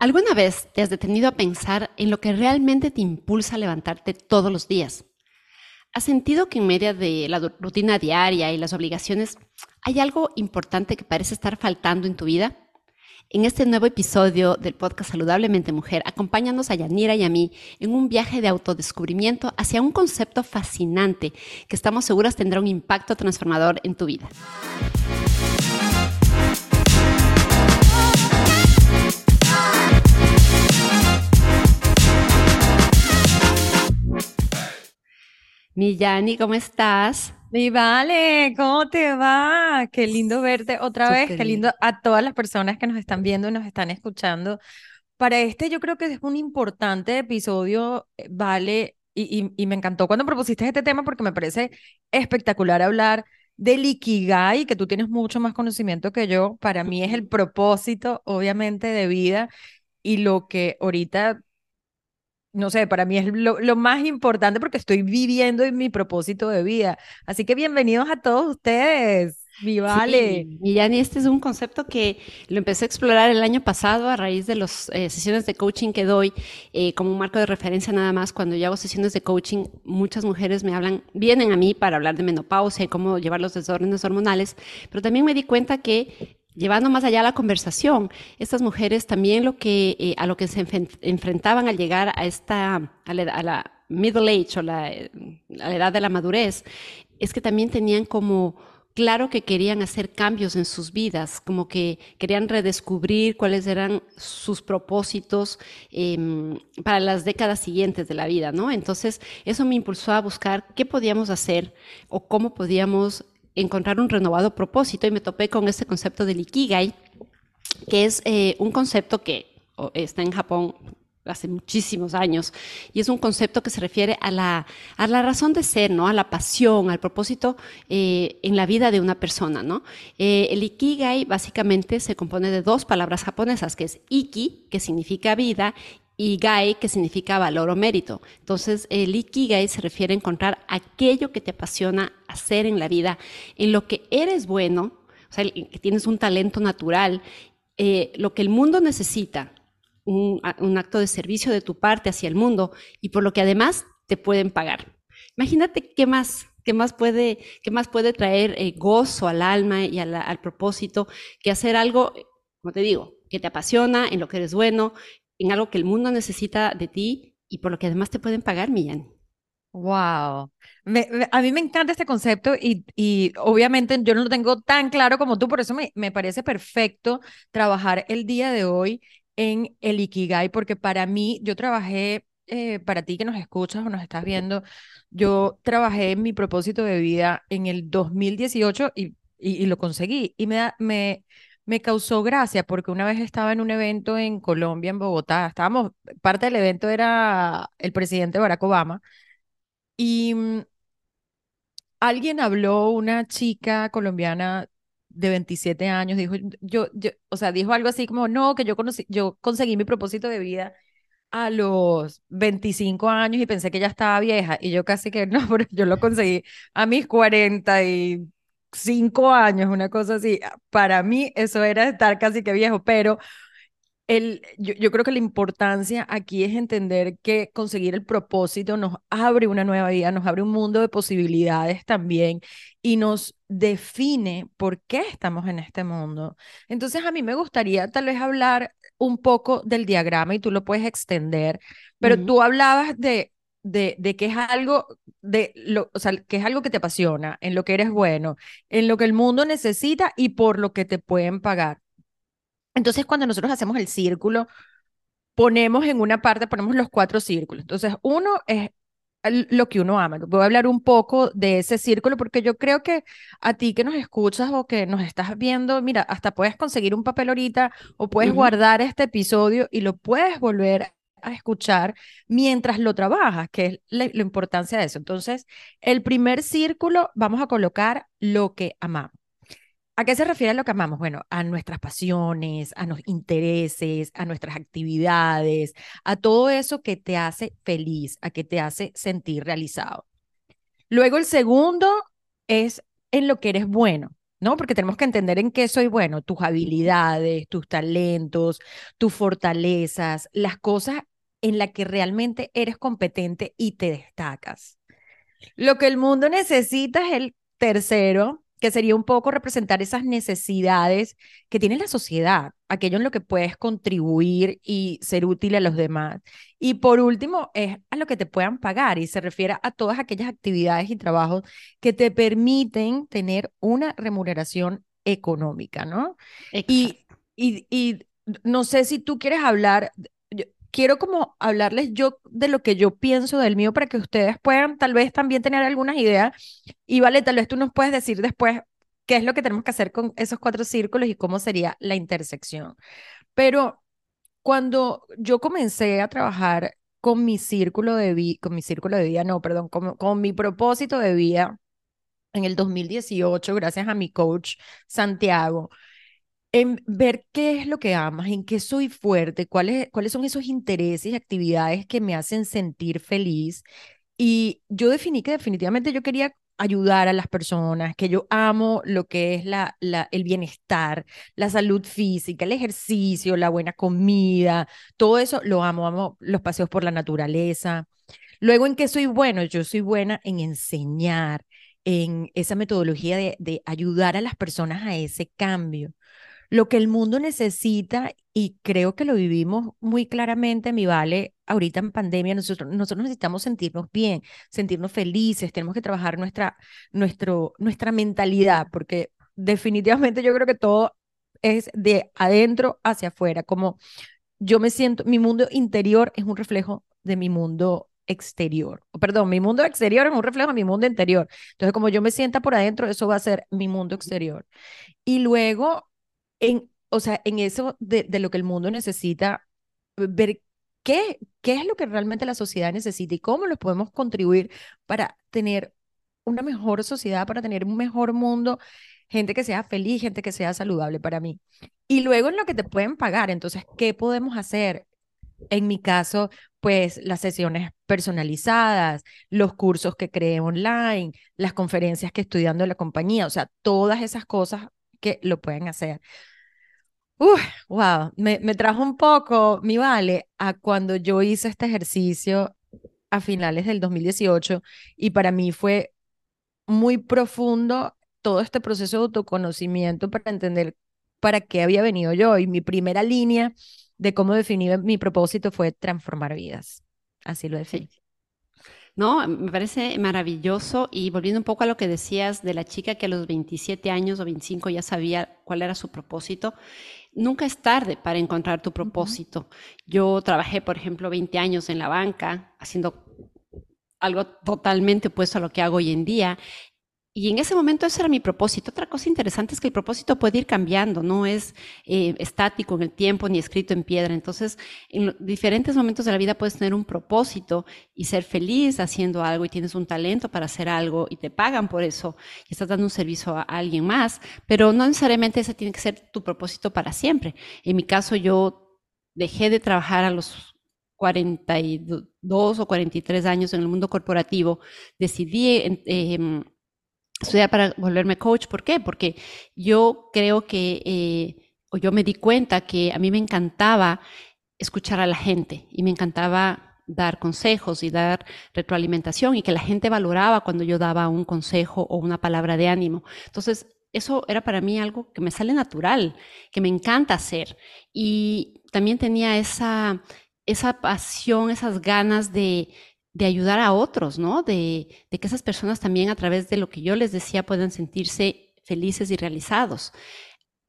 ¿Alguna vez te has detenido a pensar en lo que realmente te impulsa a levantarte todos los días? ¿Has sentido que en medio de la rutina diaria y las obligaciones hay algo importante que parece estar faltando en tu vida? En este nuevo episodio del podcast Saludablemente Mujer, acompáñanos a Yanira y a mí en un viaje de autodescubrimiento hacia un concepto fascinante que estamos seguras tendrá un impacto transformador en tu vida. Mi Yani, ¿cómo estás? Mi Vale, ¿cómo te va? Qué lindo verte otra vez, qué lindo a todas las personas que nos están viendo y nos están escuchando. Para este yo creo que es un importante episodio, eh, Vale, y, y, me encantó cuando propusiste este tema porque me parece espectacular hablar del Ikigai, que tú tienes mucho más conocimiento que yo. Para mí es el propósito, obviamente, de vida y lo que ahorita no sé, para mí es lo, más importante porque estoy viviendo en mi propósito de vida. Así que bienvenidos a todos ustedes. Mi vale. y Yani, este es un concepto que lo empecé a explorar el año pasado a raíz de las eh, sesiones de coaching que doy eh, como un marco de referencia nada más. Cuando yo hago sesiones de coaching, muchas mujeres me hablan, vienen a mí para hablar de menopausia y cómo llevar los desórdenes hormonales, pero también me di cuenta que llevando más allá la conversación, estas mujeres también lo que, eh, a lo que se enfrentaban al llegar a esta, a la, middle age o la, la, edad de la madurez, es que también tenían como claro que querían hacer cambios en sus vidas, como que querían redescubrir cuáles eran sus propósitos em, para las décadas siguientes de la vida, ¿no? Entonces, eso me impulsó a buscar qué podíamos hacer o cómo podíamos encontrar un renovado propósito y me topé con este concepto del Ikigai, que es eh, un concepto que está en Japón hace muchísimos años y es un concepto que se refiere a la, a la razón de ser, ¿no? a la pasión, al propósito eh, en la vida de una persona. ¿no? Eh, el Ikigai básicamente se compone de dos palabras japonesas, que es Iki, que significa vida, y gai, que significa valor o mérito. Entonces, el ikigai se refiere a encontrar aquello que te apasiona hacer en la vida, en lo que eres bueno, o sea, que tienes un talento natural, eh, lo que el mundo necesita, un, acto de servicio de tu parte hacia el mundo y por lo que además te pueden pagar. Imagínate qué más, qué más puede, qué más puede traer eh, gozo al alma y al propósito que hacer algo, como te digo, que te apasiona, en lo que eres bueno, en algo que el mundo necesita de ti y por lo que además te pueden pagar, Millán. Wow. a mí me encanta este concepto y, obviamente yo no lo tengo tan claro como tú, por eso me, me parece perfecto trabajar el día de hoy en el Ikigai, porque para mí, yo trabajé, eh, para ti que nos escuchas o nos estás viendo, yo trabajé en mi propósito de vida en el 2018 y, y, lo conseguí. Y me, me causó gracia porque una vez estaba en un evento en Colombia, en Bogotá, estábamos, parte del evento era el presidente Barack Obama, y mm, alguien habló, una chica colombiana de 27 años, dijo, yo, yo, o sea, dijo algo así como, no, que yo, conocí, yo conseguí mi propósito de vida a los 25 años y pensé que ya estaba vieja, y yo casi que no, pero yo lo conseguí a mis 40 y cinco años, una cosa así. Para mí eso era estar casi que viejo, pero el, yo, yo, creo que la importancia aquí es entender que conseguir el propósito nos abre una nueva vida, nos abre un mundo de posibilidades también y nos define por qué estamos en este mundo. Entonces a mí me gustaría tal vez hablar un poco del diagrama y tú lo puedes extender, pero tú hablabas de de, de que es algo de lo, o sea, que es algo que te apasiona, en lo que eres bueno, en lo que el mundo necesita y por lo que te pueden pagar. Entonces, cuando nosotros hacemos el círculo, ponemos en una parte, ponemos los cuatro círculos. Entonces, uno es lo que uno ama. Voy a hablar un poco de ese círculo porque yo creo que a ti que nos escuchas o que nos estás viendo, mira, hasta puedes conseguir un papel ahorita o puedes guardar este episodio y lo puedes volver a escuchar mientras lo trabajas, que es la, importancia de eso. Entonces, el primer círculo vamos a colocar lo que amamos. ¿A qué se refiere lo que amamos? Bueno, a nuestras pasiones, a los intereses, a nuestras actividades, a todo eso que te hace feliz, a que te hace sentir realizado. Luego el segundo es en lo que eres bueno. ¿no? Porque tenemos que entender en qué soy bueno, tus habilidades, tus talentos, tus fortalezas, las cosas en las que realmente eres competente y te destacas. Lo que el mundo necesita es el tercero, que sería un poco representar esas necesidades que tiene la sociedad, aquello en lo que puedes contribuir y ser útil a los demás. Y por último, es a lo que te puedan pagar y se refiere a todas aquellas actividades y trabajos que te permiten tener una remuneración económica, ¿no? Y, y, y, no sé si tú quieres hablar, quiero como hablarles yo de lo que yo pienso del mío para que ustedes puedan tal vez también tener algunas ideas. Y vale, tal vez tú nos puedes decir después qué es lo que tenemos que hacer con esos cuatro círculos y cómo sería la intersección. Pero cuando yo comencé a trabajar con mi círculo de vida, con mi círculo de vida, no, perdón, con, con mi propósito de vida en el 2018, gracias a mi coach Santiago, en ver qué es lo que amas, en qué soy fuerte, cuáles, cuáles son esos intereses y actividades que me hacen sentir feliz. Y yo definí que definitivamente yo quería ayudar a las personas, que yo amo lo que es la, la, el bienestar, la salud física, el ejercicio, la buena comida, todo eso lo amo, amo los paseos por la naturaleza. Luego, ¿en qué soy bueno? Yo soy buena en enseñar, en esa metodología de, de ayudar a las personas a ese cambio lo que el mundo necesita, y creo que lo vivimos muy claramente, mi vale, ahorita en pandemia, nosotros, nosotros necesitamos sentirnos bien, sentirnos felices, tenemos que trabajar nuestra, nuestro, nuestra mentalidad, porque definitivamente yo creo que todo es de adentro hacia afuera, como yo me siento, mi mundo interior es un reflejo de mi mundo exterior. Perdón, mi mundo exterior es un reflejo de mi mundo interior. Entonces, como yo me sienta por adentro, eso va a ser mi mundo exterior. Y luego, en, o sea, en eso de, de lo que el mundo necesita, ver qué, qué es lo que realmente la sociedad necesita y cómo lo podemos contribuir para tener una mejor sociedad, para tener un mejor mundo, gente que sea feliz, gente que sea saludable para mí. Y luego en lo que te pueden pagar, entonces, ¿qué podemos hacer? En mi caso, pues las sesiones personalizadas, los cursos que creé online, las conferencias que estudiando en la compañía, o sea, todas esas cosas que lo pueden hacer. Uf, wow, me, me trajo un poco, mi vale, a cuando yo hice este ejercicio a finales del 2018 y para mí fue muy profundo todo este proceso de autoconocimiento para entender para qué había venido yo. Y mi primera línea de cómo definir mi propósito fue transformar vidas. Así lo definí. No, me parece maravilloso y volviendo un poco a lo que decías de la chica que a los 27 años o 25 ya sabía cuál era su propósito, nunca es tarde para encontrar tu propósito. Yo trabajé, por ejemplo, 20 años en la banca haciendo algo totalmente opuesto a lo que hago hoy en día y en ese momento ese era mi propósito. Otra cosa interesante es que el propósito puede ir cambiando, no es eh, estático en el tiempo ni escrito en piedra. Entonces, en diferentes momentos de la vida puedes tener un propósito y ser feliz haciendo algo y tienes un talento para hacer algo y te pagan por eso y estás dando un servicio a, alguien más, pero no necesariamente ese tiene que ser tu propósito para siempre. En mi caso, yo dejé de trabajar a los 42 o 43 años en el mundo corporativo, decidí... Eh, estudiar para volverme coach. ¿Por qué? Porque yo creo que, eh, o yo me di cuenta que a mí me encantaba escuchar a la gente y me encantaba dar consejos y dar retroalimentación y que la gente valoraba cuando yo daba un consejo o una palabra de ánimo. Entonces, eso era para mí algo que me sale natural, que me encanta hacer. Y también tenía esa, esa pasión, esas ganas de, de ayudar a otros, ¿no? De, que esas personas también a través de lo que yo les decía puedan sentirse felices y realizados.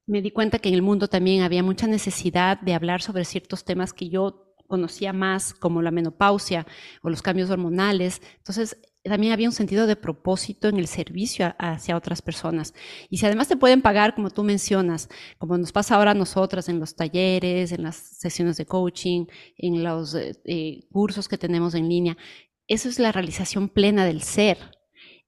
Me di cuenta que en el mundo también había mucha necesidad de hablar sobre ciertos temas que yo conocía más, como la menopausia o los cambios hormonales. Entonces, también había un sentido de propósito en el servicio hacia otras personas. Y si además te pueden pagar, como tú mencionas, como nos pasa ahora a nosotras en los talleres, en las sesiones de coaching, en los eh, eh, cursos que tenemos en línea, eso es la realización plena del ser.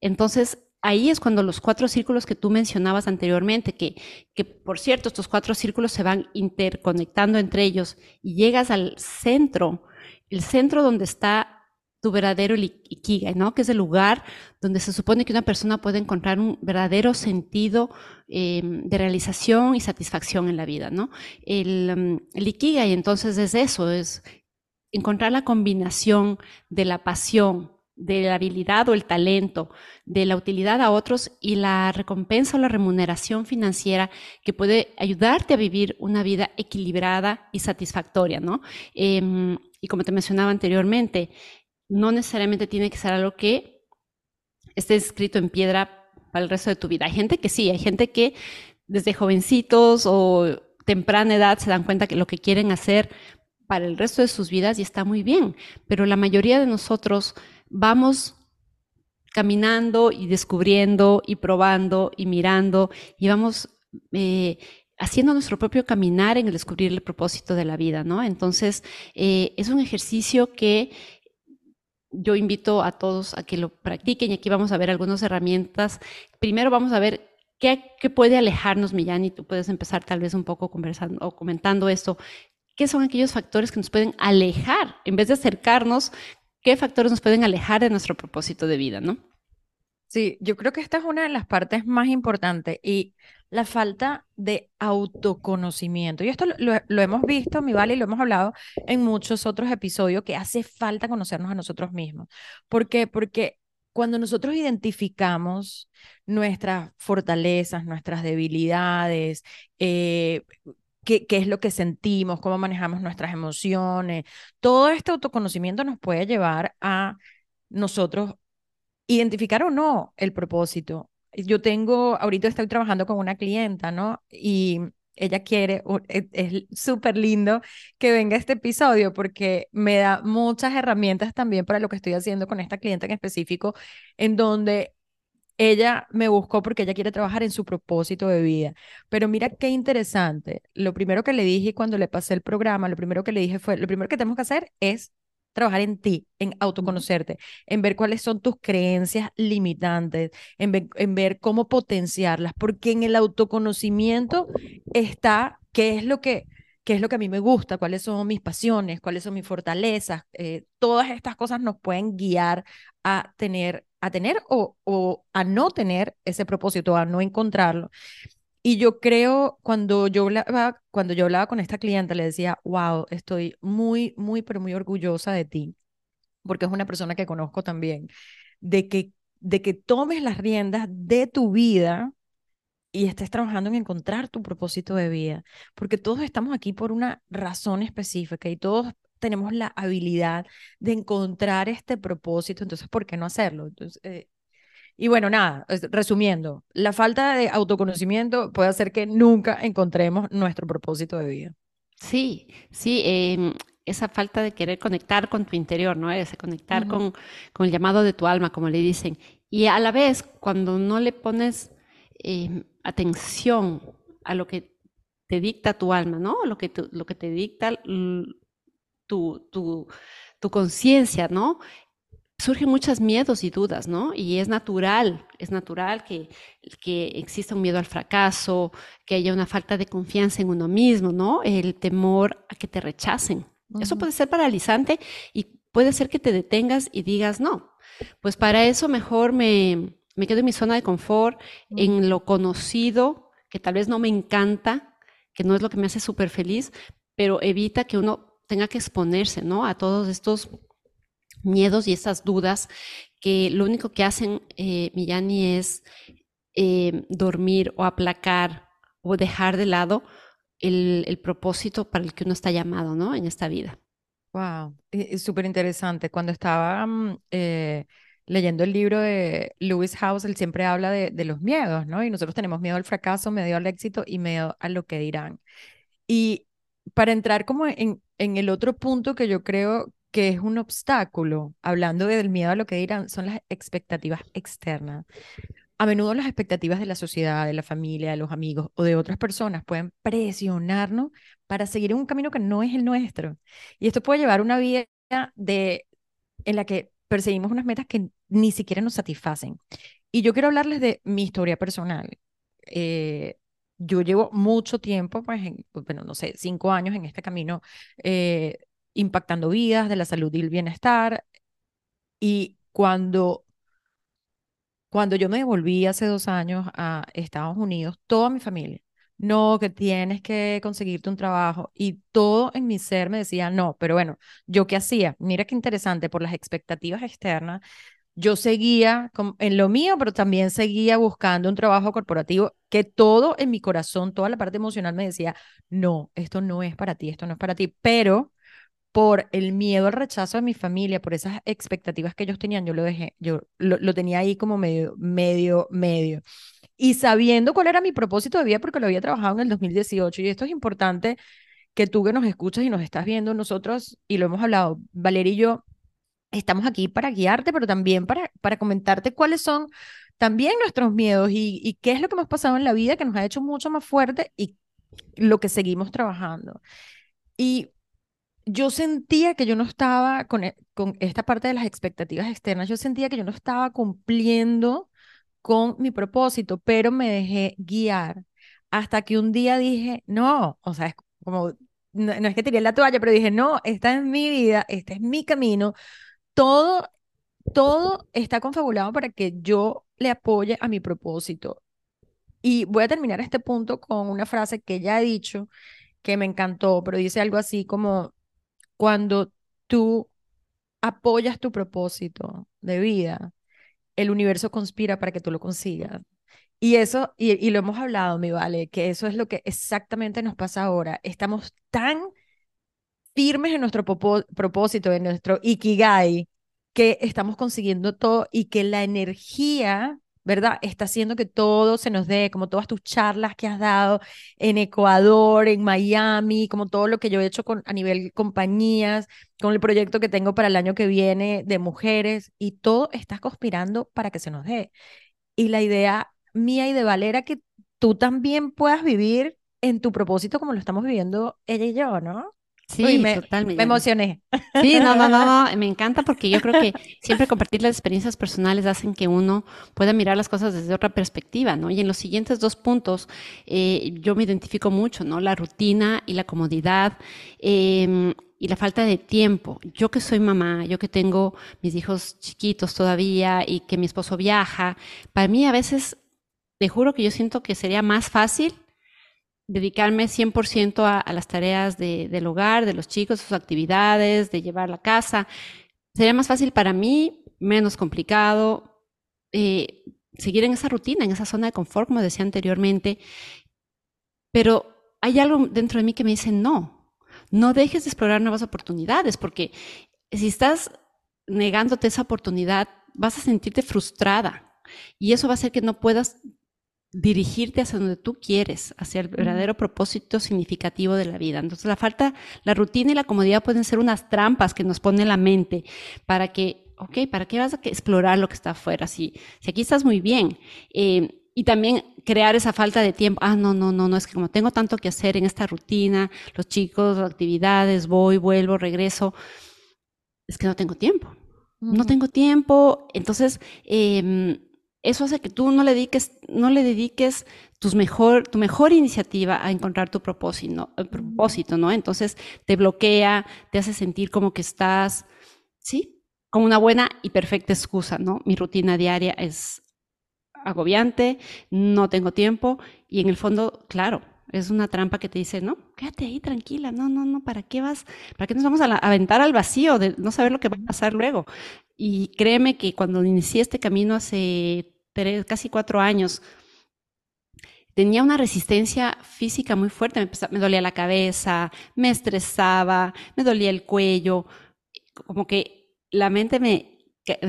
Entonces, ahí es cuando los cuatro círculos que tú mencionabas anteriormente, que, que por cierto, estos cuatro círculos se van interconectando entre ellos y llegas al centro, el centro donde está tu verdadero ikigai, ¿no? Que es el lugar donde se supone que una persona puede encontrar un verdadero sentido em, de realización y satisfacción en la vida, ¿no? El, em, el ikigai entonces es eso, es encontrar la combinación de la pasión, de la habilidad o el talento, de la utilidad a otros y la recompensa o la remuneración financiera que puede ayudarte a vivir una vida equilibrada y satisfactoria, ¿no? Em, y como te mencionaba anteriormente, no necesariamente tiene que ser algo que esté escrito en piedra para el resto de tu vida. Hay gente que sí, hay gente que desde jovencitos o temprana edad se dan cuenta que lo que quieren hacer para el resto de sus vidas y está muy bien, pero la mayoría de nosotros vamos caminando y descubriendo y probando y mirando y vamos eh, haciendo nuestro propio caminar en el descubrir el propósito de la vida, ¿no? Entonces, eh, es un ejercicio que yo invito a todos a que lo practiquen y aquí vamos a ver algunas herramientas. Primero vamos a ver qué, puede alejarnos, Millán, y tú puedes empezar tal vez un poco conversando o comentando esto. ¿Qué son aquellos factores que nos pueden alejar en vez de acercarnos? ¿Qué factores nos pueden alejar de nuestro propósito de vida, no? Sí, yo creo que esta es una de las partes más importantes y la falta de autoconocimiento. Y esto lo, hemos visto, mi Vale, y lo hemos hablado en muchos otros episodios, que hace falta conocernos a nosotros mismos. ¿Por qué? Porque cuando nosotros identificamos nuestras fortalezas, nuestras debilidades, eh, qué, qué es lo que sentimos, cómo manejamos nuestras emociones. Todo este autoconocimiento nos puede llevar a nosotros identificar o no el propósito. Yo tengo, ahorita estoy trabajando con una clienta, ¿no? Y ella quiere, e, es súper lindo que venga este episodio porque me da muchas herramientas también para lo que estoy haciendo con esta clienta en específico, en donde ella me buscó porque ella quiere trabajar en su propósito de vida. Pero mira qué interesante. Lo primero que le dije cuando le pasé el programa, lo primero que le dije fue, lo primero que tenemos que hacer es trabajar en ti, en autoconocerte, en ver cuáles son tus creencias limitantes, en ver, en ver cómo potenciarlas, porque en el autoconocimiento está qué es lo que qué es lo que a mí me gusta, cuáles son mis pasiones, cuáles son mis fortalezas. Eh, todas estas cosas nos pueden guiar a tener a tener o, o a no tener ese propósito, a no encontrarlo. Y yo creo, cuando yo hablaba, cuando yo hablaba con esta cliente, le decía, wow, estoy muy, muy, pero muy orgullosa de ti, porque es una persona que conozco también, de que, de que tomes las riendas de tu vida y estés trabajando en encontrar tu propósito de vida, porque todos estamos aquí por una razón específica y todos tenemos la habilidad de encontrar este propósito, entonces, ¿por qué no hacerlo? Entonces, eh, y bueno, nada, resumiendo, la falta de autoconocimiento puede hacer que nunca encontremos nuestro propósito de vida. Sí, sí, em, esa falta de querer conectar con tu interior, ¿no? Ese conectar con, con, el llamado de tu alma, como le dicen. Y a la vez, cuando no le pones em, atención a lo que te dicta tu alma, ¿no? Lo que, lo que te dicta tu, tu, tu conciencia, ¿no? Surgen muchos miedos y dudas, ¿no? Y es natural, es natural que, que exista un miedo al fracaso, que haya una falta de confianza en uno mismo, ¿no? El temor a que te rechacen. Eso puede ser paralizante y puede ser que te detengas y digas, no, pues para eso mejor me, me quedo en mi zona de confort, en lo conocido, que tal vez no me encanta, que no es lo que me hace súper feliz, pero evita que uno tenga que exponerse, ¿no? A todos estos miedos y estas dudas que lo único que hacen, eh, Millani, es eh, dormir o aplacar o dejar de lado el, propósito para el que uno está llamado, ¿no? En esta vida. Wow, es súper interesante. Cuando estaba mm, eh, leyendo el libro de Lewis House, él siempre habla de, de, los miedos, ¿no? Y nosotros tenemos miedo al fracaso, miedo al éxito y miedo a lo que dirán. Y para entrar como en, en el otro punto que yo creo que es un obstáculo, hablando del miedo a lo que dirán, son las expectativas externas. A menudo las expectativas de la sociedad, de la familia, de los amigos o de otras personas pueden presionarnos para seguir un camino que no es el nuestro. Y esto puede llevar una vida de, en la que perseguimos unas metas que ni siquiera nos satisfacen. Y yo quiero hablarles de mi historia personal. Eh, yo llevo mucho tiempo, pues, bueno, no sé, cinco años en este camino, eh, impactando vidas de la salud y el bienestar. Y cuando, cuando yo me devolví hace dos años a Estados Unidos, toda mi familia, no, que tienes que conseguirte un trabajo. Y todo en mi ser me decía, no, pero bueno, ¿yo qué hacía? Mira qué interesante, por las expectativas externas, yo seguía en lo mío, pero también seguía buscando un trabajo corporativo que todo en mi corazón, toda la parte emocional me decía, no, esto no es para ti, esto no es para ti, pero por el miedo al rechazo de mi familia, por esas expectativas que ellos tenían, yo lo dejé, yo lo, lo tenía ahí como medio, medio, medio. Y sabiendo cuál era mi propósito de vida, porque lo había trabajado en el 2018, y esto es importante que tú que nos escuchas y nos estás viendo, nosotros, y lo hemos hablado, Valeria y yo, estamos aquí para guiarte, pero también para, para comentarte cuáles son también nuestros miedos y, y qué es lo que hemos pasado en la vida que nos ha hecho mucho más fuerte y lo que seguimos trabajando. Y yo sentía que yo no estaba con, e, con esta parte de las expectativas externas, yo sentía que yo no estaba cumpliendo con mi propósito, pero me dejé guiar hasta que un día dije, no, o sea, es como, no, es que tiré la toalla, pero dije, no, esta es mi vida, este es mi camino, todo, todo está confabulado para que yo le apoye a mi propósito. Y voy a terminar este punto con una frase que ya he dicho, que me encantó, pero dice algo así como, cuando tú apoyas tu propósito de vida, el universo conspira para que tú lo consigas. Y eso, y, y, lo hemos hablado, mi vale, que eso es lo que exactamente nos pasa ahora. Estamos tan firmes en nuestro propósito, en nuestro ikigai, que estamos consiguiendo todo y que la energía, ¿verdad? Está haciendo que todo se nos dé, como todas tus charlas que has dado en Ecuador, en Miami, como todo lo que yo he hecho con, a nivel compañías, con el proyecto que tengo para el año que viene de mujeres, y todo está conspirando para que se nos dé. Y la idea mía y de Valera que tú también puedas vivir en tu propósito como lo estamos viviendo ella y yo, ¿no? Sí, me, totalmente. Me emocioné. Sí, no, no, no, me encanta porque yo creo que siempre compartir las experiencias personales hacen que uno pueda mirar las cosas desde otra perspectiva, ¿no? Y en los siguientes dos puntos eh, yo me identifico mucho, ¿no? La rutina y la comodidad. Em, y la falta de tiempo. Yo que soy mamá, yo que tengo mis hijos chiquitos todavía y que mi esposo viaja, para mí a veces, te juro que yo siento que sería más fácil dedicarme 100% a, a, las tareas de, del hogar, de los chicos, sus actividades, de llevar la casa. Sería más fácil para mí, menos complicado, eh, seguir en esa rutina, en esa zona de confort, como decía anteriormente. Pero hay algo dentro de mí que me dice, no, no dejes de explorar nuevas oportunidades, porque si estás negándote esa oportunidad, vas a sentirte frustrada. Y eso va a hacer que no puedas dirigirte hacia donde tú quieres, hacia el verdadero propósito significativo de la vida. Entonces, la falta, la rutina y la comodidad pueden ser unas trampas que nos pone la mente para que, ok, ¿para qué vas a explorar lo que está afuera? Si, si aquí estás muy bien. Eh, y también crear esa falta de tiempo. Ah, no, no, no, no, es que como tengo tanto que hacer en esta rutina, los chicos, actividades, voy, vuelvo, regreso, es que no tengo tiempo. No tengo tiempo. Entonces, eh, eso hace que tú no le dediques, no le dediques mejor, tu mejor iniciativa a encontrar tu propósito, propósito, ¿no? Entonces te bloquea, te hace sentir como que estás, ¿sí? Como una buena y perfecta excusa, ¿no? Mi rutina diaria es agobiante, no tengo tiempo y en el fondo, claro, es una trampa que te dice, no, quédate ahí tranquila, no, no, no, ¿para qué vas? ¿Para qué nos vamos a aventar al vacío de no saber lo que va a pasar luego? Y créeme que cuando inicié este camino hace casi cuatro años, tenía una resistencia física muy fuerte. Me, dolía la cabeza, me estresaba, me dolía el cuello. Como que la mente me,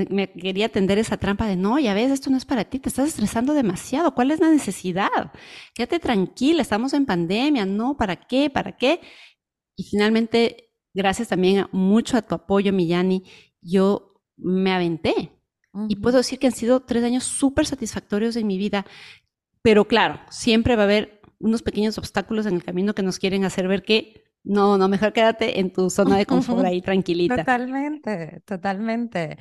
me quería tender esa trampa de no, ya ves, esto no es para ti, te estás estresando demasiado. ¿Cuál es la necesidad? Quédate tranquila, estamos en pandemia, no, ¿para qué? ¿Para qué? Y finalmente, gracias también mucho a tu apoyo, Millani, yo me aventé. Y puedo decir que han sido tres años súper satisfactorios en mi vida, pero claro, siempre va a haber unos pequeños obstáculos en el camino que nos quieren hacer ver que no, no, mejor quédate en tu zona de confort ahí tranquilita. Totalmente, totalmente.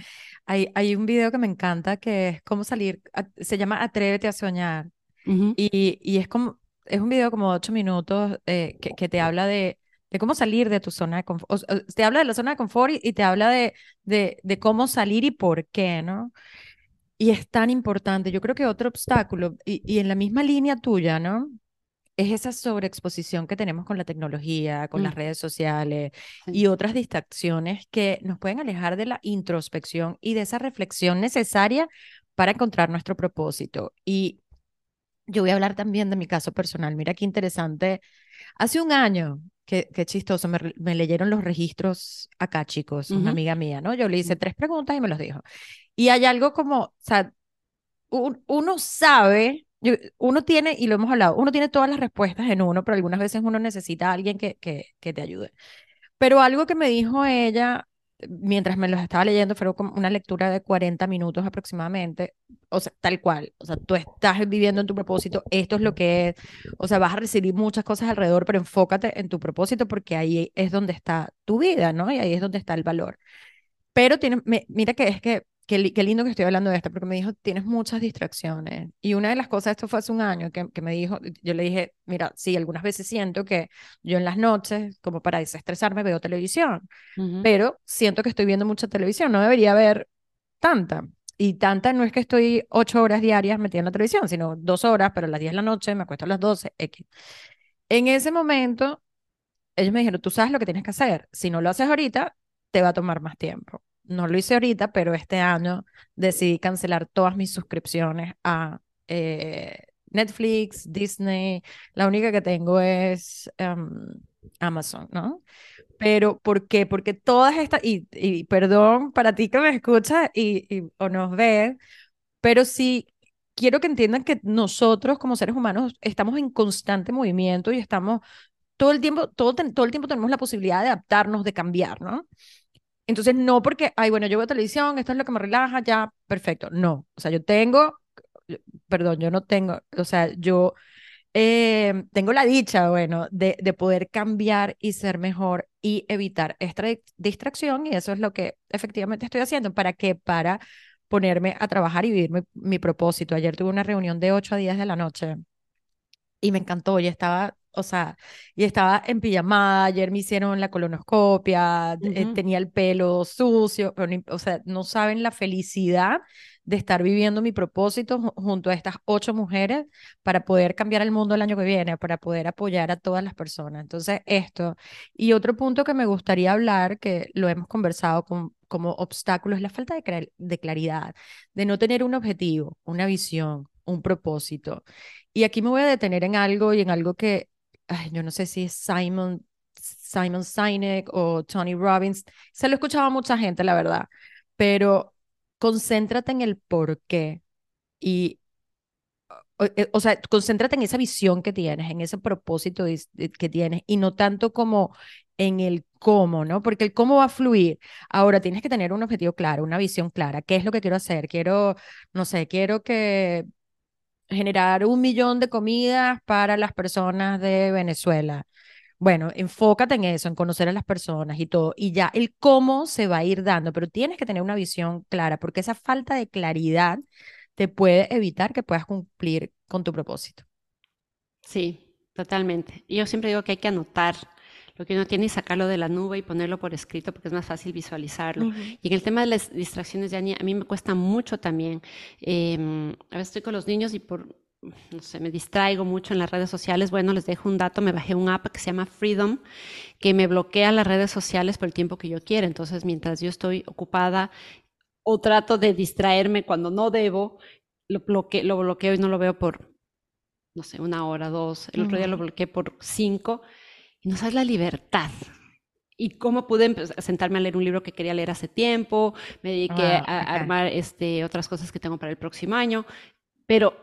Hay, hay un video que me encanta que es cómo salir, se llama Atrévete a soñar. y, y, es como, es un video como ocho minutos eh, que, que, te habla de de cómo salir de tu zona de confort. te habla de la zona de confort y, te habla de, de, de, cómo salir y por qué, ¿no? Y es tan importante. Yo creo que otro obstáculo, y, y en la misma línea tuya, ¿no? es esa sobreexposición que tenemos con la tecnología, con las mm. redes sociales y otras distracciones que nos pueden alejar de la introspección y de esa reflexión necesaria para encontrar nuestro propósito. Y yo voy a hablar también de mi caso personal. Mira qué interesante. Hace un año, qué, qué chistoso, me, leyeron los registros acá, chicos, una amiga mía, ¿no? Yo le hice tres preguntas y me los dijo. Y hay algo como, o sea, uno sabe uno tiene, y lo hemos hablado, uno tiene todas las respuestas en uno, pero algunas veces uno necesita a alguien que, que, que te ayude. Pero algo que me dijo ella mientras me los estaba leyendo, fue como una lectura de 40 minutos aproximadamente, o sea, tal cual, o sea, tú estás viviendo en tu propósito, esto es lo que es, o sea, vas a recibir muchas cosas alrededor, pero enfócate en tu propósito porque ahí es donde está tu vida, ¿no? Y ahí es donde está el valor. Pero tiene, mira que es que Qué, lindo que estoy hablando de esto, porque me dijo, tienes muchas distracciones. Y una de las cosas, esto fue hace un año, que, que me dijo, yo le dije, mira, sí, algunas veces siento que yo en las noches, como para desestresarme, veo televisión, pero siento que estoy viendo mucha televisión, no debería haber tanta. Y tanta no es que estoy ocho horas diarias metida en la televisión, sino dos horas, pero a las diez de la noche me acuesto a las doce, X. En ese momento, ellos me dijeron, tú sabes lo que tienes que hacer. Si no lo haces ahorita, te va a tomar más tiempo no lo hice ahorita, pero este año decidí cancelar todas mis suscripciones a eh, Netflix, Disney. La única que tengo es em, Amazon, ¿no? Pero, ¿por qué? Porque todas estas, y, perdón para ti que me escuchas y, o nos ves, pero sí quiero que entiendan que nosotros como seres humanos estamos en constante movimiento y estamos todo el tiempo, todo, todo el tiempo tenemos la posibilidad de adaptarnos, de cambiar, ¿no? Entonces, no porque, ay, bueno, yo veo televisión, esto es lo que me relaja, ya, perfecto. No, o sea, yo tengo, perdón, yo no tengo, o sea, yo eh, tengo la dicha, bueno, de, de poder cambiar y ser mejor y evitar esta distracción y eso es lo que efectivamente estoy haciendo. ¿Para qué? Para ponerme a trabajar y vivir mi, mi propósito. Ayer tuve una reunión de 8 a 10 de la noche y me encantó, y estaba o sea, y estaba en pijamada, ayer me hicieron la colonoscopia, eh, tenía el pelo sucio, pero o sea, no saben la felicidad de estar viviendo mi propósito junto a estas ocho mujeres para poder cambiar el mundo el año que viene, para poder apoyar a todas las personas. Entonces, esto. Y otro punto que me gustaría hablar, que lo hemos conversado con, como obstáculo, es la falta de, de claridad, de no tener un objetivo, una visión, un propósito. Y aquí me voy a detener en algo y en algo que ay, yo no sé si es Simon, Simon Sinek o Tony Robbins, se lo escuchaba mucha gente, la verdad, pero concéntrate en el por qué y eh, o, sea, concéntrate en esa visión que tienes, en ese propósito que tienes y no tanto como en el cómo, ¿no? Porque el cómo va a fluir. Ahora tienes que tener un objetivo claro, una visión clara. ¿Qué es lo que quiero hacer? Quiero, no sé, quiero que generar un millón de comidas para las personas de Venezuela. Bueno, enfócate en eso, en conocer a las personas y todo. Y ya el cómo se va a ir dando, pero tienes que tener una visión clara, porque esa falta de claridad te puede evitar que puedas cumplir con tu propósito. Sí, totalmente. Yo siempre digo que hay que anotar lo que uno tiene y sacarlo de la nube y ponerlo por escrito porque es más fácil visualizarlo. Y en el tema de las distracciones, Yanni, a mí me cuesta mucho también. Em, a veces estoy con los niños y por, no sé, me distraigo mucho en las redes sociales. Bueno, les dejo un dato, me bajé un app que se llama Freedom, que me bloquea las redes sociales por el tiempo que yo quiera. Entonces, mientras yo estoy ocupada o trato de distraerme cuando no debo, lo bloqueo y no lo veo por, no sé, una hora, dos. El otro día lo bloqueé por cinco y no sabes la libertad. Y cómo pude sentarme a leer un libro que quería leer hace tiempo, me dediqué a, armar este, otras cosas que tengo para el próximo año, pero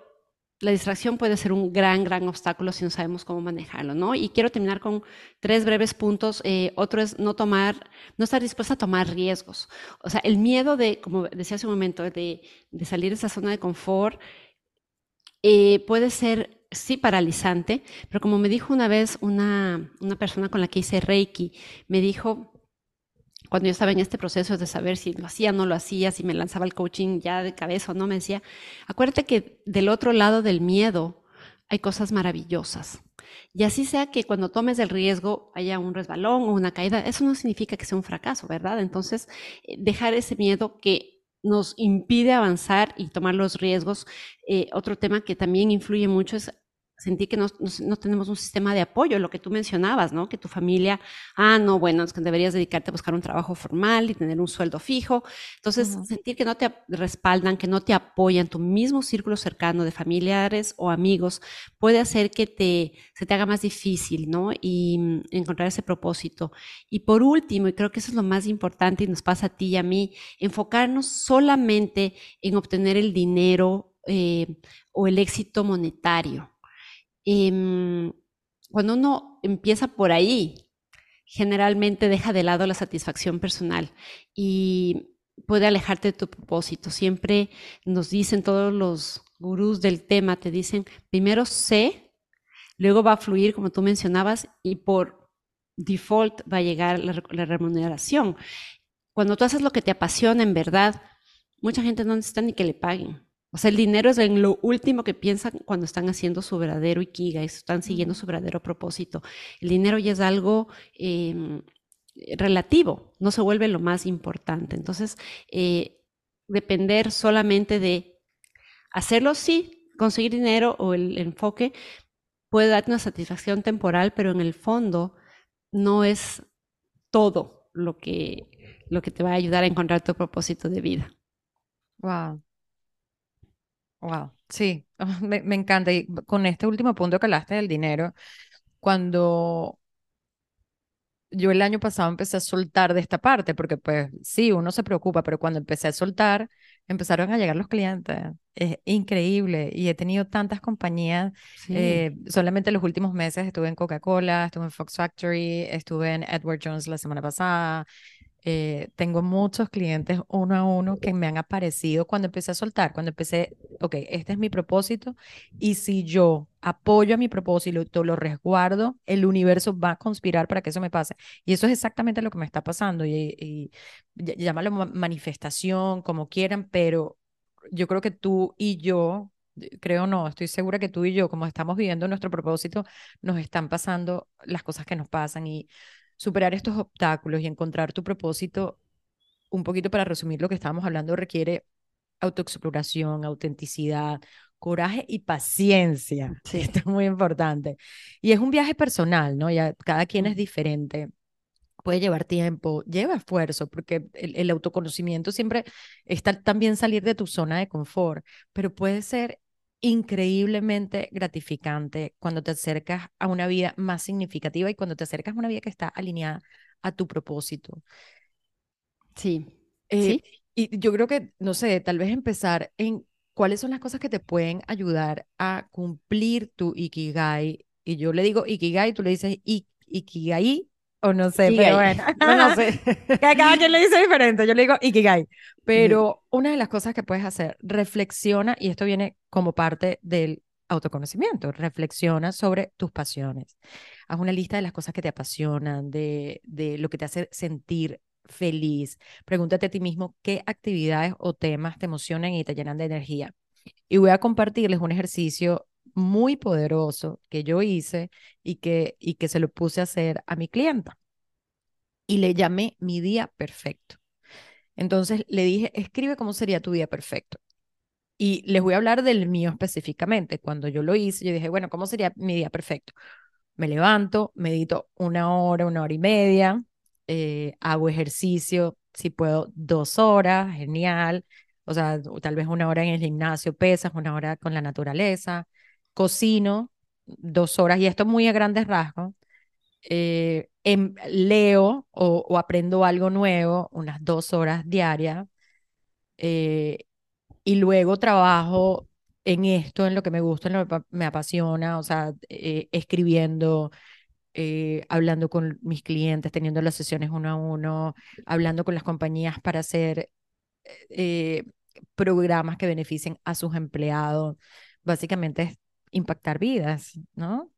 la distracción puede ser un gran, gran obstáculo si no sabemos cómo manejarlo, ¿no? Y quiero terminar con tres breves puntos. Eh, otro es no tomar, no estar dispuesta a tomar riesgos. O sea, el miedo de, como decía hace un momento, de, de salir de esa zona de confort eh, puede ser sí paralizante, pero como me dijo una vez una, una persona con la que hice Reiki, me dijo, cuando yo estaba en este proceso de saber si lo hacía o no lo hacía, si me lanzaba el coaching ya de cabeza o no, me decía, acuérdate que del otro lado del miedo hay cosas maravillosas. Y así sea que cuando tomes el riesgo haya un resbalón o una caída, eso no significa que sea un fracaso, ¿verdad? Entonces, eh, dejar ese miedo que nos impide avanzar y tomar los riesgos. Eh, otro tema que también influye mucho es sentí que no, no, tenemos un sistema de apoyo, lo que tú mencionabas, ¿no? Que tu familia, ah, no, bueno, es que deberías dedicarte a buscar un trabajo formal y tener un sueldo fijo. Entonces, sentir que no te respaldan, que no te apoyan, tu mismo círculo cercano de familiares o amigos puede hacer que te, se te haga más difícil, ¿no? Y mm, encontrar ese propósito. Y por último, y creo que eso es lo más importante y nos pasa a ti y a mí, enfocarnos solamente en obtener el dinero eh, o el éxito monetario. Em, cuando uno empieza por ahí, generalmente deja de lado la satisfacción personal y puede alejarte de tu propósito. Siempre nos dicen todos los gurús del tema, te dicen, primero sé, luego va a fluir, como tú mencionabas, y por default va a llegar la, la remuneración. Cuando tú haces lo que te apasiona en verdad, mucha gente no necesita ni que le paguen. O sea, el dinero es en lo último que piensan cuando están haciendo su verdadero ikiga, están siguiendo su verdadero propósito. El dinero ya es algo em, relativo, no se vuelve lo más importante. Entonces, eh, depender solamente de hacerlo, sí, conseguir dinero o el enfoque puede darte una satisfacción temporal, pero en el fondo no es todo lo que, lo que te va a ayudar a encontrar tu propósito de vida. Wow. Wow, sí, me, me encanta. Y con este último punto que hablaste del dinero, cuando yo el año pasado empecé a soltar de esta parte, porque pues sí, uno se preocupa, pero cuando empecé a soltar, empezaron a llegar los clientes. Es increíble y he tenido tantas compañías. Eh, solamente los últimos meses estuve en Coca-Cola, estuve en Fox Factory, estuve en Edward Jones la semana pasada, eh, tengo muchos clientes uno a uno que me han aparecido cuando empecé a soltar, cuando empecé, ok, este es mi propósito y si yo apoyo a mi propósito, lo resguardo, el universo va a conspirar para que eso me pase. Y eso es exactamente lo que me está pasando y, y llámalo manifestación, como quieran, pero yo creo que tú y yo, creo no, estoy segura que tú y yo, como estamos viviendo nuestro propósito, nos están pasando las cosas que nos pasan y superar estos obstáculos y encontrar tu propósito, un poquito para resumir lo que estábamos hablando, requiere autoexploración, autenticidad, coraje y paciencia. Sí. Esto es muy importante. Y es un viaje personal, ¿no? Ya cada quien es diferente. Puede llevar tiempo, lleva esfuerzo, porque el, el autoconocimiento siempre está también salir de tu zona de confort, pero puede ser increíblemente gratificante cuando te acercas a una vida más significativa y cuando te acercas a una vida que está alineada a tu propósito. Sí. Eh, ¿Sí? Y yo creo que, no sé, tal vez empezar en cuáles son las cosas que te pueden ayudar a cumplir tu Ikigai. Y yo le digo Ikigai, tú le dices Ikigai o no sé, pero bueno. no sé. cada quien le dice diferente. Yo le digo Ikigai. Pero una de las cosas que puedes hacer, reflexiona, y esto viene como parte del autoconocimiento, reflexiona sobre tus pasiones. Haz una lista de las cosas que te apasionan, de, de lo que te hace sentir feliz. Pregúntate a ti mismo qué actividades o temas te emocionan y te llenan de energía. Y voy a compartirles un ejercicio muy poderoso que yo hice y que, y que se lo puse a hacer a mi clienta. Y le llamé mi día perfecto. Entonces le dije, escribe cómo sería tu día perfecto. Y les voy a hablar del mío específicamente. Cuando yo lo hice, yo dije, bueno, ¿cómo sería mi día perfecto? Me levanto, medito una hora, una hora y media, eh, hago ejercicio, si puedo, dos horas, genial. O sea, tal vez una hora en el gimnasio, pesas, una hora con la naturaleza, cocino dos horas, y esto muy a grandes rasgos, eh, em, leo o, aprendo algo nuevo unas dos horas diarias, eh, y luego trabajo en esto, en lo que me gusta, en lo que me apasiona, o sea, eh, escribiendo, hablando con mis clientes, teniendo las sesiones uno a uno, hablando con las compañías para hacer programas que beneficien a sus empleados. Básicamente es impactar vidas, ¿no?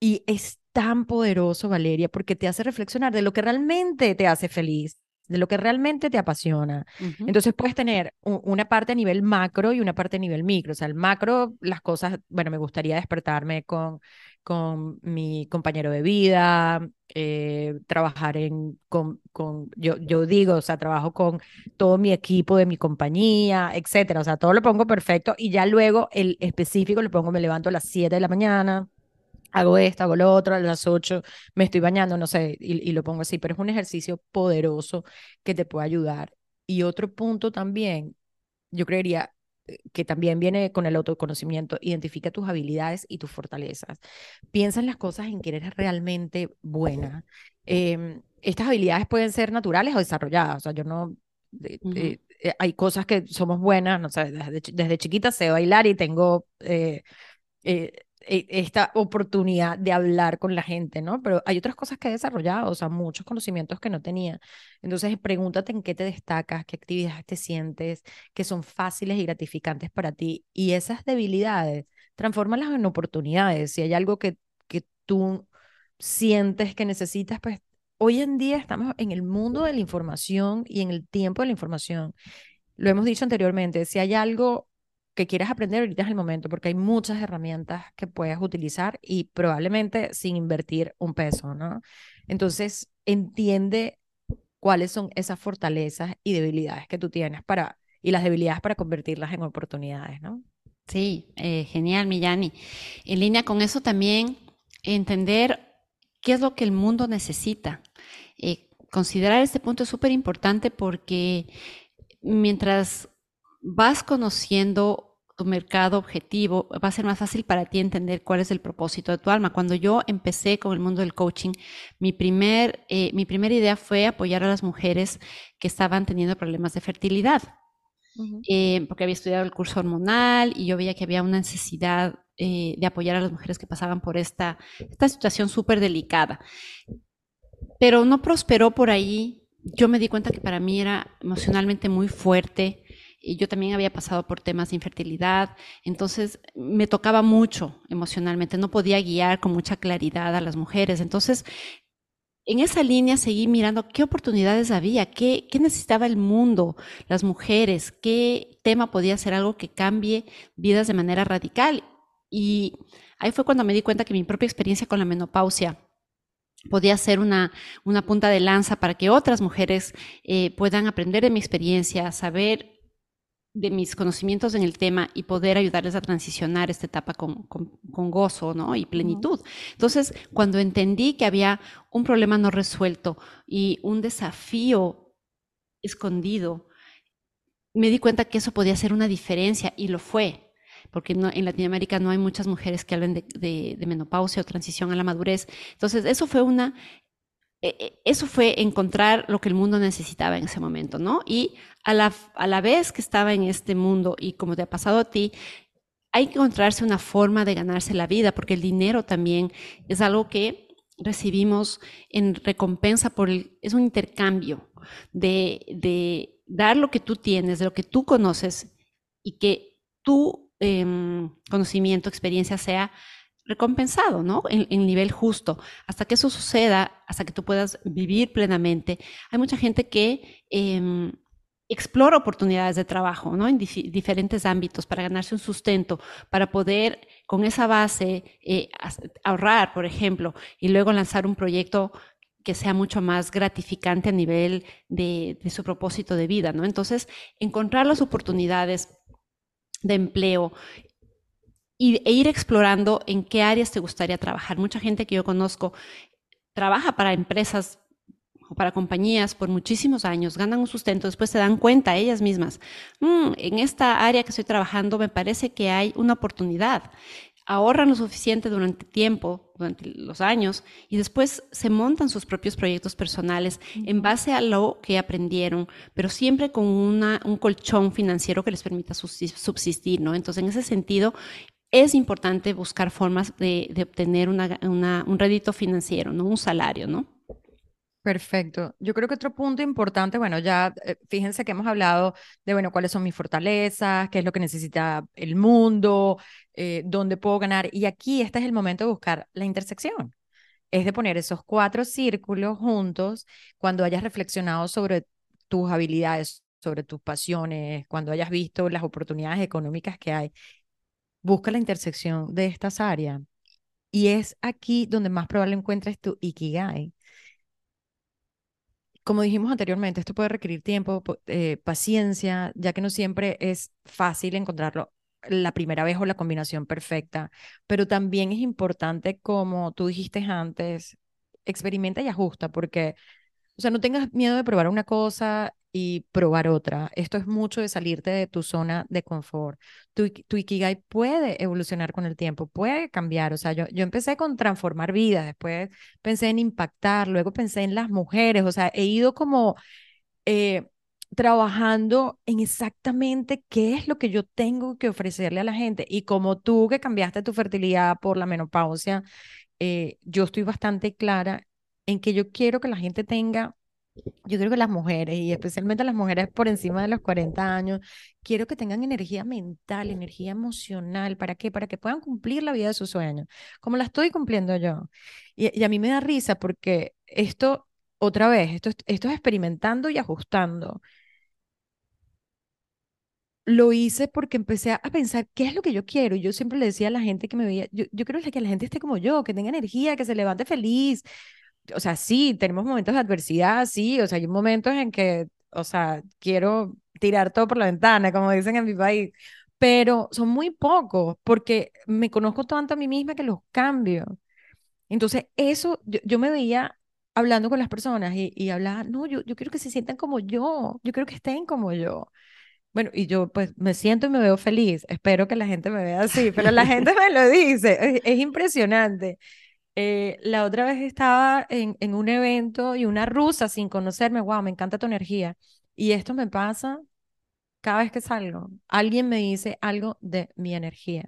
Y es tan poderoso, Valeria, porque te hace reflexionar de lo que realmente te hace feliz. de lo que realmente te apasiona. Entonces puedes tener una parte a nivel macro y una parte a nivel micro. O sea, el macro, las cosas, bueno, me gustaría despertarme con, con mi compañero de vida, eh, trabajar en, con, con yo, yo digo, o sea, trabajo con todo mi equipo de mi compañía, etcétera. O sea, todo lo pongo perfecto y ya luego el específico lo pongo, me levanto a las 7 de la mañana hago esto, hago lo otro, a las 8 me estoy bañando, no sé, y, lo pongo así, pero es un ejercicio poderoso que te puede ayudar. Y otro punto también, yo creería que también viene con el autoconocimiento, identifica tus habilidades y tus fortalezas. Piensa en las cosas en que eres realmente buena. Em, estas habilidades pueden ser naturales o desarrolladas, o sea, yo no... Eh, hay cosas que somos buenas, no sé, desde, desde chiquita sé bailar y tengo eh, esta oportunidad de hablar con la gente, ¿no? Pero hay otras cosas que he desarrollado, o sea, muchos conocimientos que no tenía. Entonces, pregúntate en qué te destacas, qué actividades te sientes, que son fáciles y gratificantes para ti. Y esas debilidades, transfórmalas en oportunidades. Si hay algo que, que tú sientes que necesitas, pues hoy en día estamos en el mundo de la información y en el tiempo de la información. Lo hemos dicho anteriormente, si hay algo que quieras aprender, ahorita es el momento, porque hay muchas herramientas que puedes utilizar y probablemente sin invertir un peso, ¿no? Entonces, entiende cuáles son esas fortalezas y debilidades que tú tienes para, y las debilidades para convertirlas en oportunidades, ¿no? Sí, eh, genial, Millani. En línea con eso también, entender qué es lo que el mundo necesita. Eh, considerar este punto es súper importante porque mientras vas conociendo tu mercado objetivo, va a ser más fácil para ti entender cuál es el propósito de tu alma. Cuando yo empecé con el mundo del coaching, mi, primer, eh, mi primera idea fue apoyar a las mujeres que estaban teniendo problemas de fertilidad, eh, porque había estudiado el curso hormonal y yo veía que había una necesidad eh, de apoyar a las mujeres que pasaban por esta, esta situación súper delicada. Pero no prosperó por ahí. Yo me di cuenta que para mí era emocionalmente muy fuerte y yo también había pasado por temas de infertilidad, entonces me tocaba mucho emocionalmente, no podía guiar con mucha claridad a las mujeres. Entonces, en esa línea seguí mirando qué oportunidades había, qué, qué necesitaba el mundo, las mujeres, qué tema podía ser algo que cambie vidas de manera radical. Y ahí fue cuando me di cuenta que mi propia experiencia con la menopausia podía ser una, una punta de lanza para que otras mujeres eh, puedan aprender de mi experiencia, saber de mis conocimientos en el tema y poder ayudarles a transicionar esta etapa con, con, gozo ¿no? y plenitud. Entonces, cuando entendí que había un problema no resuelto y un desafío escondido, me di cuenta que eso podía ser una diferencia y lo fue, porque no, en Latinoamérica no hay muchas mujeres que hablen de, de, de menopausia o transición a la madurez. Entonces, eso fue una eso fue encontrar lo que el mundo necesitaba en ese momento, ¿no? Y a la, a la vez que estaba en este mundo y como te ha pasado a ti, hay que encontrarse una forma de ganarse la vida, porque el dinero también es algo que recibimos en recompensa por el, es un intercambio de, de dar lo que tú tienes, de lo que tú conoces y que tu em, conocimiento, experiencia sea recompensado, ¿no? En, nivel justo. Hasta que eso suceda, hasta que tú puedas vivir plenamente, hay mucha gente que em, explora oportunidades de trabajo, ¿no? En diferentes ámbitos para ganarse un sustento, para poder con esa base eh, ahorrar, por ejemplo, y luego lanzar un proyecto que sea mucho más gratificante a nivel de, de su propósito de vida, ¿no? Entonces, encontrar las oportunidades de empleo, y, e ir explorando en qué áreas te gustaría trabajar. Mucha gente que yo conozco trabaja para empresas o para compañías por muchísimos años, ganan un sustento, después se dan cuenta ellas mismas, mm, en esta área que estoy trabajando me parece que hay una oportunidad. Ahorran lo suficiente durante tiempo, durante los años, y después se montan sus propios proyectos personales en base a lo que aprendieron, pero siempre con una, un colchón financiero que les permita subsistir, ¿no? Entonces, en ese sentido, es importante buscar formas de, obtener un rédito financiero, ¿no? Un salario, ¿no? Perfecto. Yo creo que otro punto importante, bueno, ya eh, fíjense que hemos hablado de, bueno, cuáles son mis fortalezas, qué es lo que necesita el mundo, eh, dónde puedo ganar. Y aquí este es el momento de buscar la intersección. Es de poner esos cuatro círculos juntos cuando hayas reflexionado sobre tus habilidades, sobre tus pasiones, cuando hayas visto las oportunidades económicas que hay, busca la intersección de estas áreas. Y es aquí donde más probable encuentres tu Ikigai. Como dijimos anteriormente, esto puede requerir tiempo, eh, paciencia, ya que no siempre es fácil encontrarlo la primera vez o la combinación perfecta, pero también es importante, como tú dijiste antes, experimenta y ajusta, porque, o sea, no tengas miedo de probar una cosa y probar otra. Esto es mucho de salirte de tu zona de confort. Tu, tu Ikigai puede evolucionar con el tiempo, puede cambiar. O sea, yo, yo empecé con transformar vidas, después pensé en impactar, luego pensé en las mujeres, o sea, he ido como... Eh, trabajando en exactamente qué es lo que yo tengo que ofrecerle a la gente. Y como tú que cambiaste tu fertilidad por la menopausia, eh, yo estoy bastante clara en que yo quiero que la gente tenga, yo creo que las mujeres, y especialmente las mujeres por encima de los 40 años, quiero que tengan energía mental, energía emocional. ¿Para qué? Para que puedan cumplir la vida de sus sueños, como la estoy cumpliendo yo. Y, a mí me da risa porque esto, otra vez, esto, esto es experimentando y ajustando lo hice porque empecé a pensar qué es lo que yo quiero. Yo siempre le decía a la gente que me veía, yo, yo quiero que la gente esté como yo, que tenga energía, que se levante feliz. O sea, sí, tenemos momentos de adversidad, sí, o sea, hay momentos en que, o sea, quiero tirar todo por la ventana, como dicen en mi país, pero son muy pocos porque me conozco tanto a mí misma que los cambio. Entonces, eso, yo, me veía hablando con las personas y, y hablaba, no, yo, yo quiero que se sientan como yo, yo quiero que estén como yo. Bueno, y yo pues me siento y me veo feliz. Espero que la gente me vea así, pero la gente me lo dice. Es, impresionante. Eh, la otra vez estaba en, un evento y una rusa sin conocerme, wow, me encanta tu energía. Y esto me pasa cada vez que salgo. Alguien me dice algo de mi energía.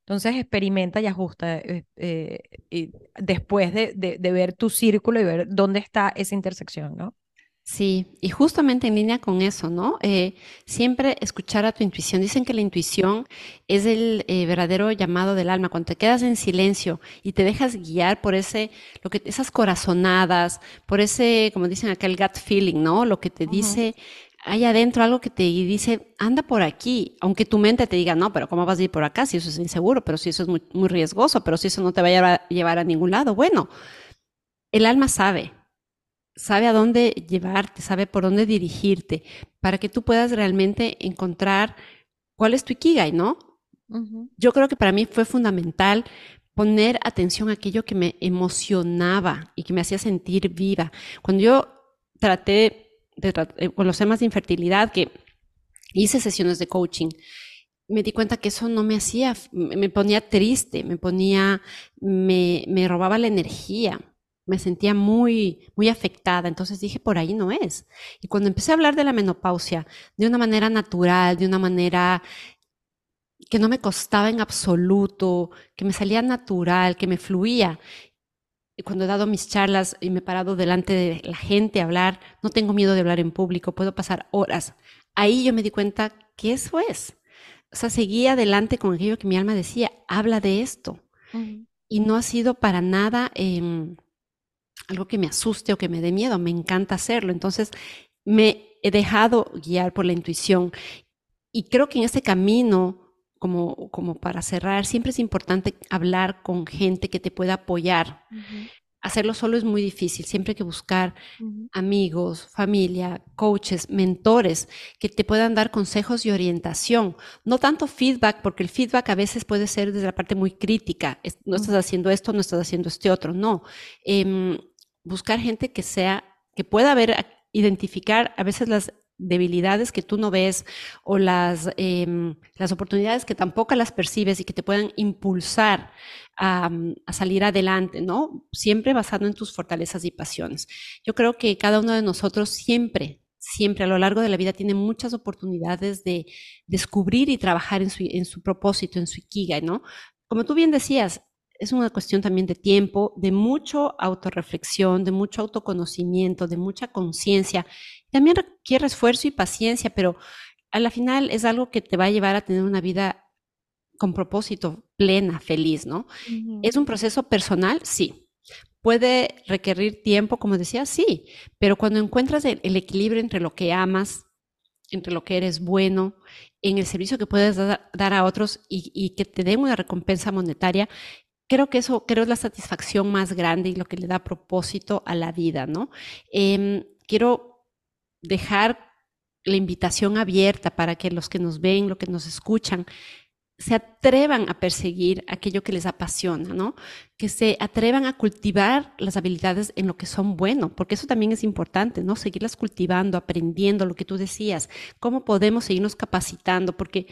Entonces experimenta y ajusta eh, eh, y después de, de, de ver tu círculo y ver dónde está esa intersección, ¿no? Sí, y justamente en línea con eso, ¿no? Eh, siempre escuchar a tu intuición. Dicen que la intuición es el eh, verdadero llamado del alma. Cuando te quedas en silencio y te dejas guiar por ese, lo que, esas corazonadas, por ese, como dicen acá, el gut feeling, ¿no? Lo que te dice, hay adentro algo que te dice, anda por aquí, aunque tu mente te diga, no, pero ¿cómo vas a ir por acá si eso es inseguro, pero si eso es muy, muy riesgoso, pero si eso no te va a llevar a ningún lado? Bueno, el alma sabe sabe a dónde llevarte, sabe por dónde dirigirte, para que tú puedas realmente encontrar cuál es tu ikigai, ¿no? Yo creo que para mí fue fundamental poner atención a aquello que me emocionaba y que me hacía sentir viva. Cuando yo traté de, eh, con los temas de infertilidad, que hice sesiones de coaching, me di cuenta que eso no me hacía, me ponía triste, me ponía, me, me robaba la energía me sentía muy, muy afectada, entonces dije, por ahí no es. Y cuando empecé a hablar de la menopausia de una manera natural, de una manera que no me costaba en absoluto, que me salía natural, que me fluía, y cuando he dado mis charlas y me he parado delante de la gente a hablar, no tengo miedo de hablar en público, puedo pasar horas. Ahí yo me di cuenta que eso es. O sea, seguía adelante con aquello que mi alma decía, habla de esto. Y no ha sido para nada... Eh, algo que me asuste o que me dé miedo, me encanta hacerlo. Entonces, me he dejado guiar por la intuición. Y creo que en este camino, como, como para cerrar, siempre es importante hablar con gente que te pueda apoyar. Hacerlo solo es muy difícil, siempre hay que buscar amigos, familia, coaches, mentores que te puedan dar consejos y orientación. No tanto feedback, porque el feedback a veces puede ser desde la parte muy crítica. No estás haciendo esto, no estás haciendo este otro. No. Eh, buscar gente que sea, que pueda ver, identificar a veces las debilidades que tú no ves o las, em, las oportunidades que tampoco las percibes y que te puedan impulsar a, a, salir adelante, ¿no? Siempre basado en tus fortalezas y pasiones. Yo creo que cada uno de nosotros siempre, siempre a lo largo de la vida tiene muchas oportunidades de descubrir y trabajar en su, en su propósito, en su ikigai, ¿no? Como tú bien decías, es una cuestión también de tiempo, de mucho autorreflexión, de mucho autoconocimiento, de mucha conciencia. También requiere esfuerzo y paciencia, pero a la final es algo que te va a llevar a tener una vida con propósito, plena, feliz, ¿no? Es un proceso personal, sí, puede requerir tiempo, como decía, sí, pero cuando encuentras el, equilibrio entre lo que amas, entre lo que eres bueno, en el servicio que puedes dar a otros y, que te den una recompensa monetaria, creo que eso creo es la satisfacción más grande y lo que le da propósito a la vida, ¿no? Em, quiero dejar la invitación abierta para que los que nos ven, los que nos escuchan, se atrevan a perseguir aquello que les apasiona, ¿no? Que se atrevan a cultivar las habilidades en lo que son buenos, porque eso también es importante, ¿no? Seguirlas cultivando, aprendiendo lo que tú decías, cómo podemos seguirnos capacitando, porque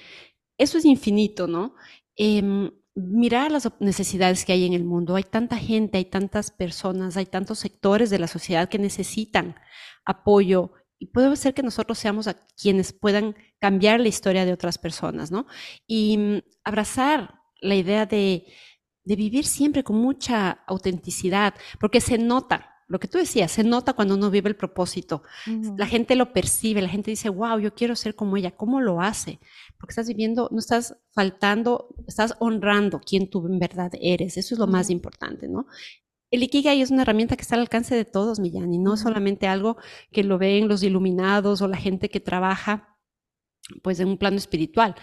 eso es infinito, ¿no? Eh, mirar las necesidades que hay en el mundo. Hay tanta gente, hay tantas personas, hay tantos sectores de la sociedad que necesitan apoyo, y puede ser que nosotros seamos a quienes puedan cambiar la historia de otras personas, ¿no? Y mm, abrazar la idea de, vivir siempre con mucha autenticidad, porque se nota, lo que tú decías, se nota cuando uno vive el propósito. La gente lo percibe, la gente dice, wow, yo quiero ser como ella. ¿Cómo lo hace? Porque estás viviendo, no estás faltando, estás honrando quién tú en verdad eres. Eso es lo más importante, ¿no? El Ikigai es una herramienta que está al alcance de todos, Millán, y no solamente algo que lo ven los iluminados o la gente que trabaja pues en un plano espiritual.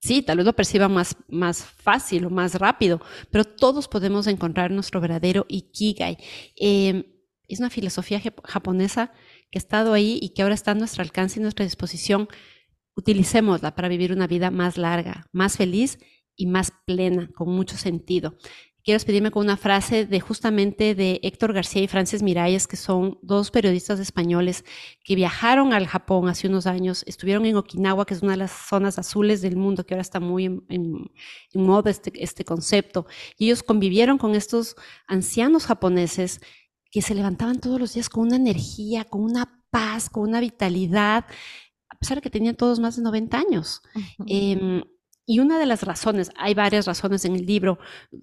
Sí, tal vez lo perciba más, más fácil o más rápido, pero todos podemos encontrar nuestro verdadero Ikigai. Em, es una filosofía japonesa que ha estado ahí y que ahora está a nuestro alcance y nuestra disposición. Utilicémosla para vivir una vida más larga, más feliz y más plena, con mucho sentido quiero despedirme con una frase de justamente de Héctor García y Frances Miralles, que son dos periodistas españoles que viajaron al Japón hace unos años, estuvieron en Okinawa, que es una de las zonas azules del mundo, que ahora está muy en, moda este, este concepto, y ellos convivieron con estos ancianos japoneses que se levantaban todos los días con una energía, con una paz, con una vitalidad, a pesar de que tenían todos más de 90 años. Y una de las razones, hay varias razones en el libro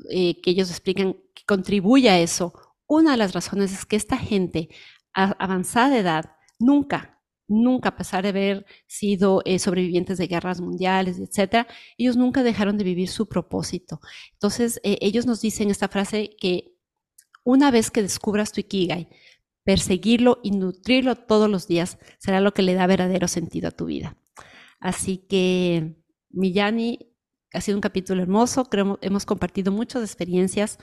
eh, que ellos explican que contribuye a eso. Una de las razones es que esta gente a avanzada edad nunca, nunca, a pesar de haber sido eh, sobrevivientes de guerras mundiales, etcétera, ellos nunca dejaron de vivir su propósito. Entonces, eh, ellos nos dicen esta frase que una vez que descubras tu ikigai, perseguirlo y nutrirlo todos los días será lo que le da verdadero sentido a tu vida. Así que Millani, ha sido un capítulo hermoso, creo hemos compartido muchas experiencias.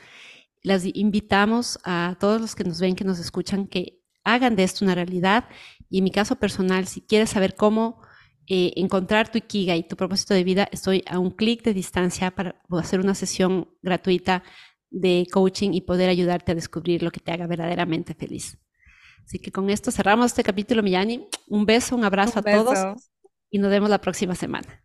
Las invitamos a todos los que nos ven, que nos escuchan, que hagan de esto una realidad. Y en mi caso personal, si quieres saber cómo eh, encontrar tu Ikiga y tu propósito de vida, estoy a un clic de distancia para hacer una sesión gratuita de coaching y poder ayudarte a descubrir lo que te haga verdaderamente feliz. Así que con esto cerramos este capítulo, Millani. Un beso, un abrazo a todos y nos vemos la próxima semana.